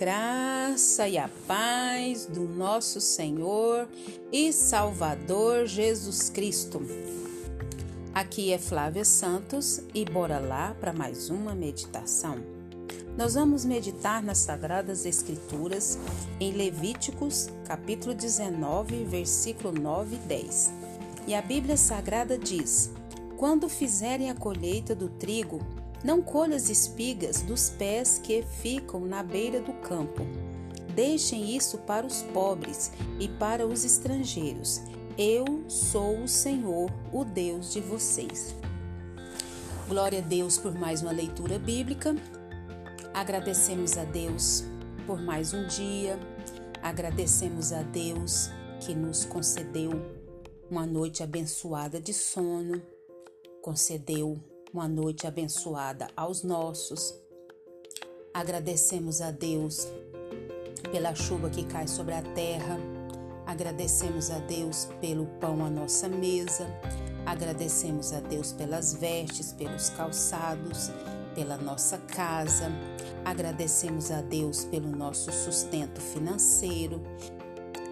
graça e a paz do nosso Senhor e Salvador Jesus Cristo. Aqui é Flávia Santos e bora lá para mais uma meditação. Nós vamos meditar nas Sagradas Escrituras em Levíticos, capítulo 19, versículo 9 e 10. E a Bíblia Sagrada diz: Quando fizerem a colheita do trigo, não colha as espigas dos pés que ficam na beira do campo. Deixem isso para os pobres e para os estrangeiros. Eu sou o Senhor, o Deus de vocês. Glória a Deus por mais uma leitura bíblica. Agradecemos a Deus por mais um dia. Agradecemos a Deus que nos concedeu uma noite abençoada de sono, concedeu uma noite abençoada aos nossos. Agradecemos a Deus pela chuva que cai sobre a terra. Agradecemos a Deus pelo pão à nossa mesa. Agradecemos a Deus pelas vestes, pelos calçados, pela nossa casa. Agradecemos a Deus pelo nosso sustento financeiro.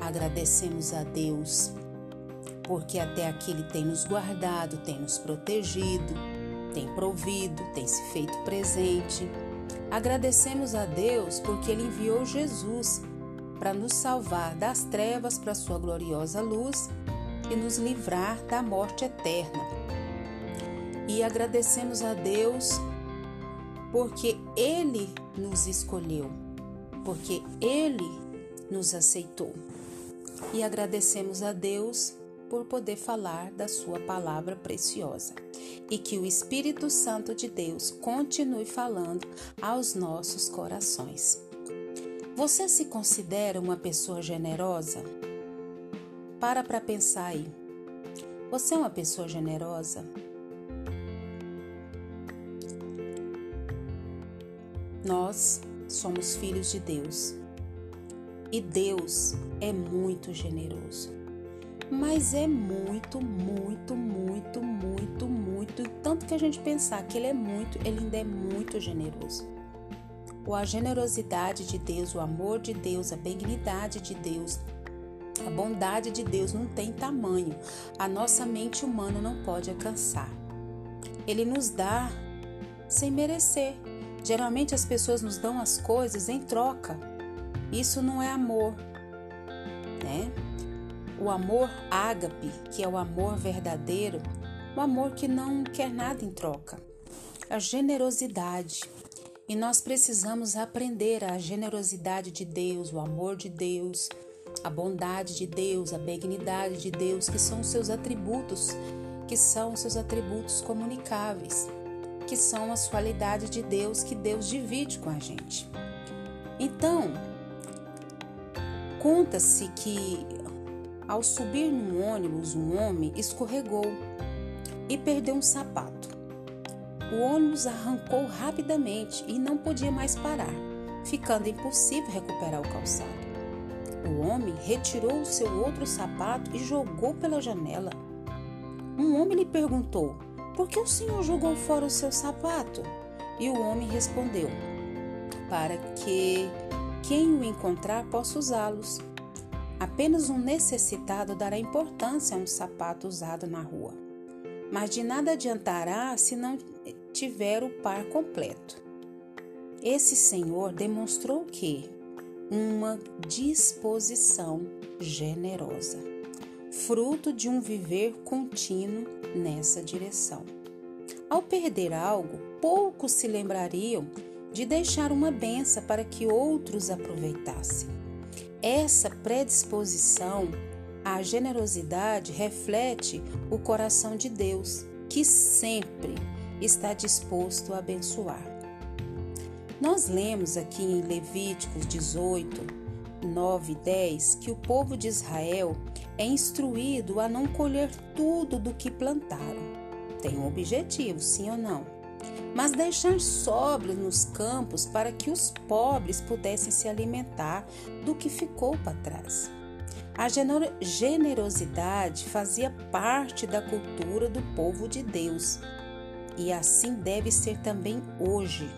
Agradecemos a Deus porque até aqui Ele tem nos guardado, tem nos protegido tem provido, tem se feito presente. Agradecemos a Deus porque Ele enviou Jesus para nos salvar das trevas para a Sua gloriosa luz e nos livrar da morte eterna. E agradecemos a Deus porque Ele nos escolheu, porque Ele nos aceitou. E agradecemos a Deus por poder falar da Sua palavra preciosa e que o Espírito Santo de Deus continue falando aos nossos corações. Você se considera uma pessoa generosa? Para para pensar aí. Você é uma pessoa generosa? Nós somos filhos de Deus e Deus é muito generoso mas é muito, muito, muito, muito, muito. Tanto que a gente pensar que ele é muito, ele ainda é muito generoso. Ou a generosidade de Deus, o amor de Deus, a benignidade de Deus, a bondade de Deus não tem tamanho. A nossa mente humana não pode alcançar. Ele nos dá sem merecer. Geralmente as pessoas nos dão as coisas em troca. Isso não é amor, né? O amor ágape, que é o amor verdadeiro, o amor que não quer nada em troca. A generosidade. E nós precisamos aprender a generosidade de Deus, o amor de Deus, a bondade de Deus, a benignidade de Deus, que são os seus atributos, que são os seus atributos comunicáveis, que são as qualidades de Deus que Deus divide com a gente. Então, conta-se que ao subir num ônibus, um homem escorregou e perdeu um sapato. O ônibus arrancou rapidamente e não podia mais parar, ficando impossível recuperar o calçado. O homem retirou o seu outro sapato e jogou pela janela. Um homem lhe perguntou: Por que o senhor jogou fora o seu sapato? E o homem respondeu: Para que quem o encontrar possa usá-los. Apenas um necessitado dará importância a um sapato usado na rua, mas de nada adiantará se não tiver o par completo. Esse senhor demonstrou que uma disposição generosa, fruto de um viver contínuo nessa direção. Ao perder algo, poucos se lembrariam de deixar uma benção para que outros aproveitassem. Essa predisposição à generosidade reflete o coração de Deus, que sempre está disposto a abençoar. Nós lemos aqui em Levíticos 18, 9 e 10 que o povo de Israel é instruído a não colher tudo do que plantaram. Tem um objetivo, sim ou não? Mas deixar sobras nos campos para que os pobres pudessem se alimentar do que ficou para trás. A generosidade fazia parte da cultura do povo de Deus e assim deve ser também hoje.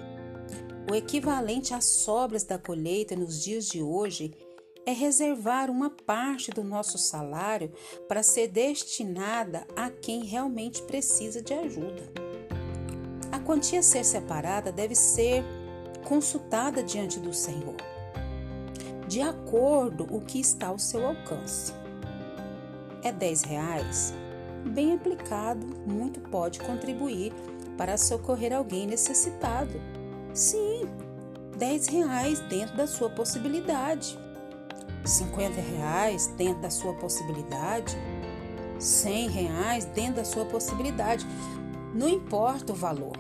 o equivalente às sobras da colheita nos dias de hoje é reservar uma parte do nosso salário para ser destinada a quem realmente precisa de ajuda. Quantia a ser separada deve ser consultada diante do Senhor, de acordo com o que está ao seu alcance. É 10 reais? Bem aplicado, muito pode contribuir para socorrer alguém necessitado. Sim, 10 reais dentro da sua possibilidade. 50 reais dentro da sua possibilidade, 100 reais dentro da sua possibilidade. Não importa o valor,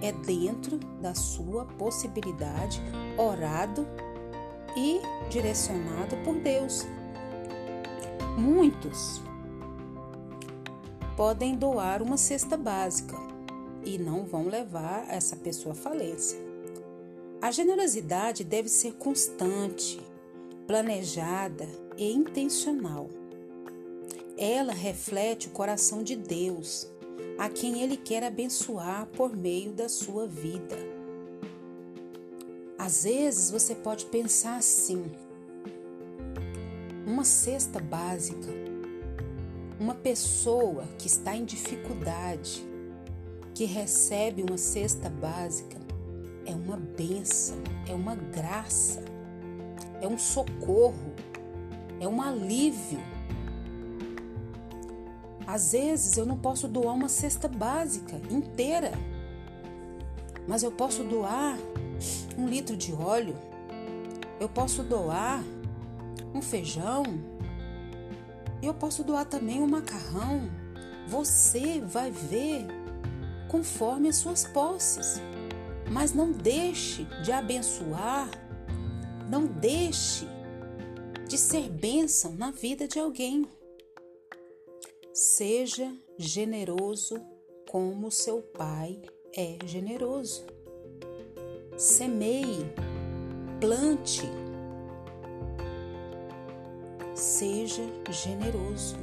é dentro da sua possibilidade, orado e direcionado por Deus. Muitos podem doar uma cesta básica e não vão levar essa pessoa à falência. A generosidade deve ser constante, planejada e intencional. Ela reflete o coração de Deus, a quem Ele quer abençoar por meio da sua vida. Às vezes você pode pensar assim: uma cesta básica, uma pessoa que está em dificuldade, que recebe uma cesta básica, é uma benção, é uma graça é um socorro, é um alívio. Às vezes eu não posso doar uma cesta básica inteira, mas eu posso doar um litro de óleo, eu posso doar um feijão, eu posso doar também um macarrão. Você vai ver conforme as suas posses, mas não deixe de abençoar não deixe de ser bênção na vida de alguém. Seja generoso como seu pai é generoso. Semeie, plante. Seja generoso.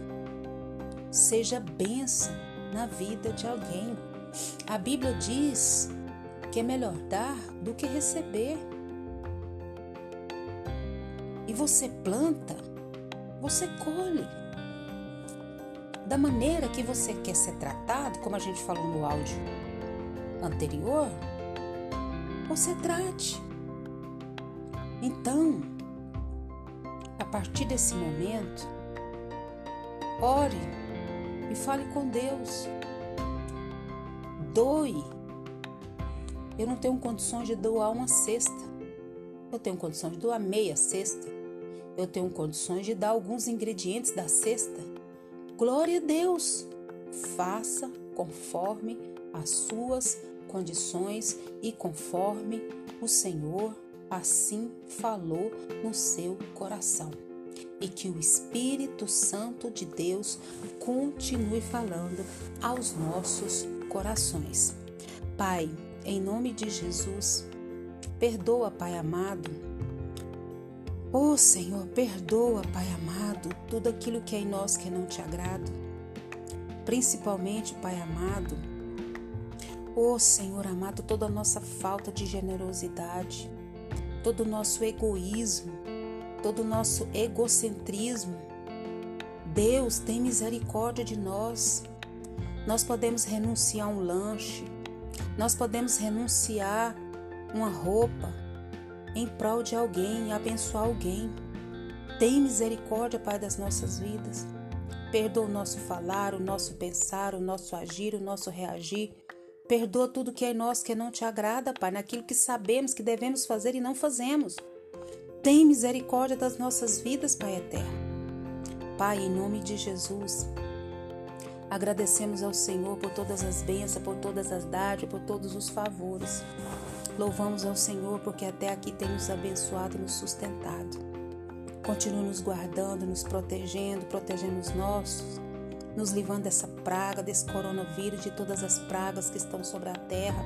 Seja bênção na vida de alguém. A Bíblia diz que é melhor dar do que receber. E você planta, você colhe. Da maneira que você quer ser tratado, como a gente falou no áudio anterior, você trate. Então, a partir desse momento, ore e fale com Deus. Doe. Eu não tenho condições de doar uma cesta. Eu tenho condições de doar meia cesta eu tenho condições de dar alguns ingredientes da cesta. Glória a Deus! Faça conforme as suas condições e conforme o Senhor assim falou no seu coração. E que o Espírito Santo de Deus continue falando aos nossos corações. Pai, em nome de Jesus, perdoa, Pai amado, Oh Senhor, perdoa, Pai amado, tudo aquilo que é em nós que não te agrada. Principalmente, Pai amado, oh Senhor amado, toda a nossa falta de generosidade, todo o nosso egoísmo, todo o nosso egocentrismo. Deus tem misericórdia de nós. Nós podemos renunciar a um lanche, nós podemos renunciar uma roupa, em prol de alguém, abençoar alguém. Tem misericórdia, Pai, das nossas vidas. Perdoa o nosso falar, o nosso pensar, o nosso agir, o nosso reagir. Perdoa tudo que é nós que não te agrada, Pai, naquilo que sabemos que devemos fazer e não fazemos. Tem misericórdia das nossas vidas, Pai eterno. Pai, em nome de Jesus, agradecemos ao Senhor por todas as bênçãos, por todas as dádivas, por todos os favores. Louvamos ao Senhor porque até aqui tem nos abençoado e nos sustentado. Continue nos guardando, nos protegendo, protegendo os nossos, nos livrando dessa praga, desse coronavírus, de todas as pragas que estão sobre a terra.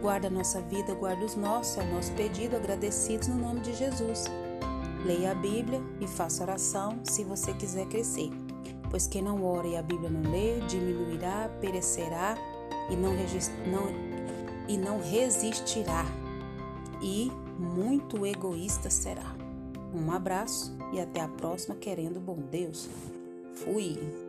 Guarda a nossa vida, guarda os nossos, é o nosso pedido, agradecidos no nome de Jesus. Leia a Bíblia e faça oração se você quiser crescer. Pois quem não ora e a Bíblia não lê, diminuirá, perecerá e não, não e não resistirá e muito egoísta será. Um abraço e até a próxima, querendo bom Deus. Fui!